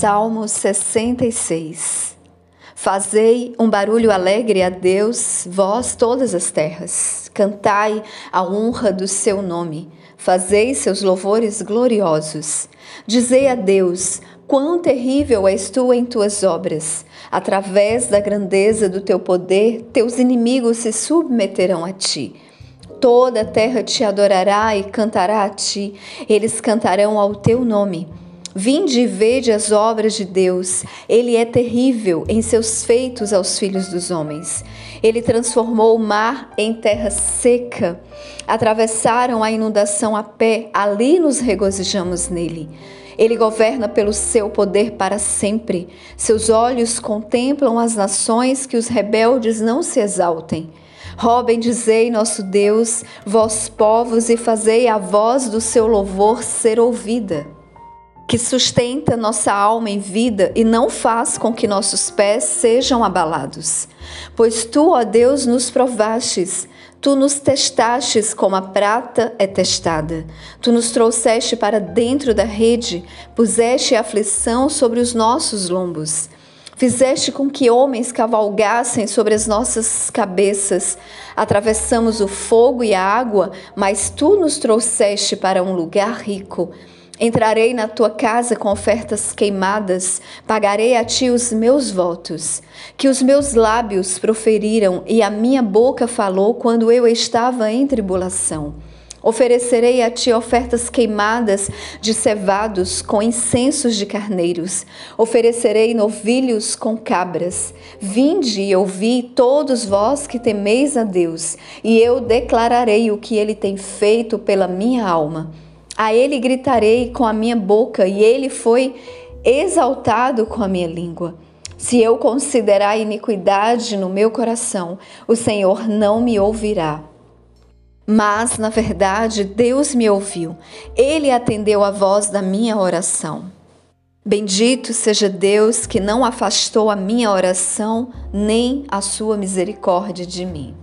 Salmo 66 Fazei um barulho alegre a Deus, vós todas as terras. Cantai a honra do seu nome. Fazei seus louvores gloriosos. Dizei a Deus: quão terrível és tu em tuas obras. Através da grandeza do teu poder, teus inimigos se submeterão a ti. Toda a terra te adorará e cantará a ti. Eles cantarão ao teu nome. Vinde e vede as obras de Deus. Ele é terrível em seus feitos aos filhos dos homens. Ele transformou o mar em terra seca. Atravessaram a inundação a pé, ali nos regozijamos nele. Ele governa pelo seu poder para sempre. Seus olhos contemplam as nações que os rebeldes não se exaltem. Ó, bendizei nosso Deus, vós povos, e fazei a voz do seu louvor ser ouvida que sustenta nossa alma em vida e não faz com que nossos pés sejam abalados. Pois tu, ó Deus, nos provastes, tu nos testastes como a prata é testada. Tu nos trouxeste para dentro da rede, puseste a aflição sobre os nossos lombos. Fizeste com que homens cavalgassem sobre as nossas cabeças. Atravessamos o fogo e a água, mas tu nos trouxeste para um lugar rico. Entrarei na tua casa com ofertas queimadas, pagarei a ti os meus votos, que os meus lábios proferiram e a minha boca falou quando eu estava em tribulação. Oferecerei a ti ofertas queimadas de cevados com incensos de carneiros. Oferecerei novilhos com cabras. Vinde e ouvi todos vós que temeis a Deus, e eu declararei o que ele tem feito pela minha alma. A ele gritarei com a minha boca, e ele foi exaltado com a minha língua. Se eu considerar iniquidade no meu coração, o Senhor não me ouvirá. Mas, na verdade, Deus me ouviu. Ele atendeu a voz da minha oração. Bendito seja Deus que não afastou a minha oração, nem a sua misericórdia de mim.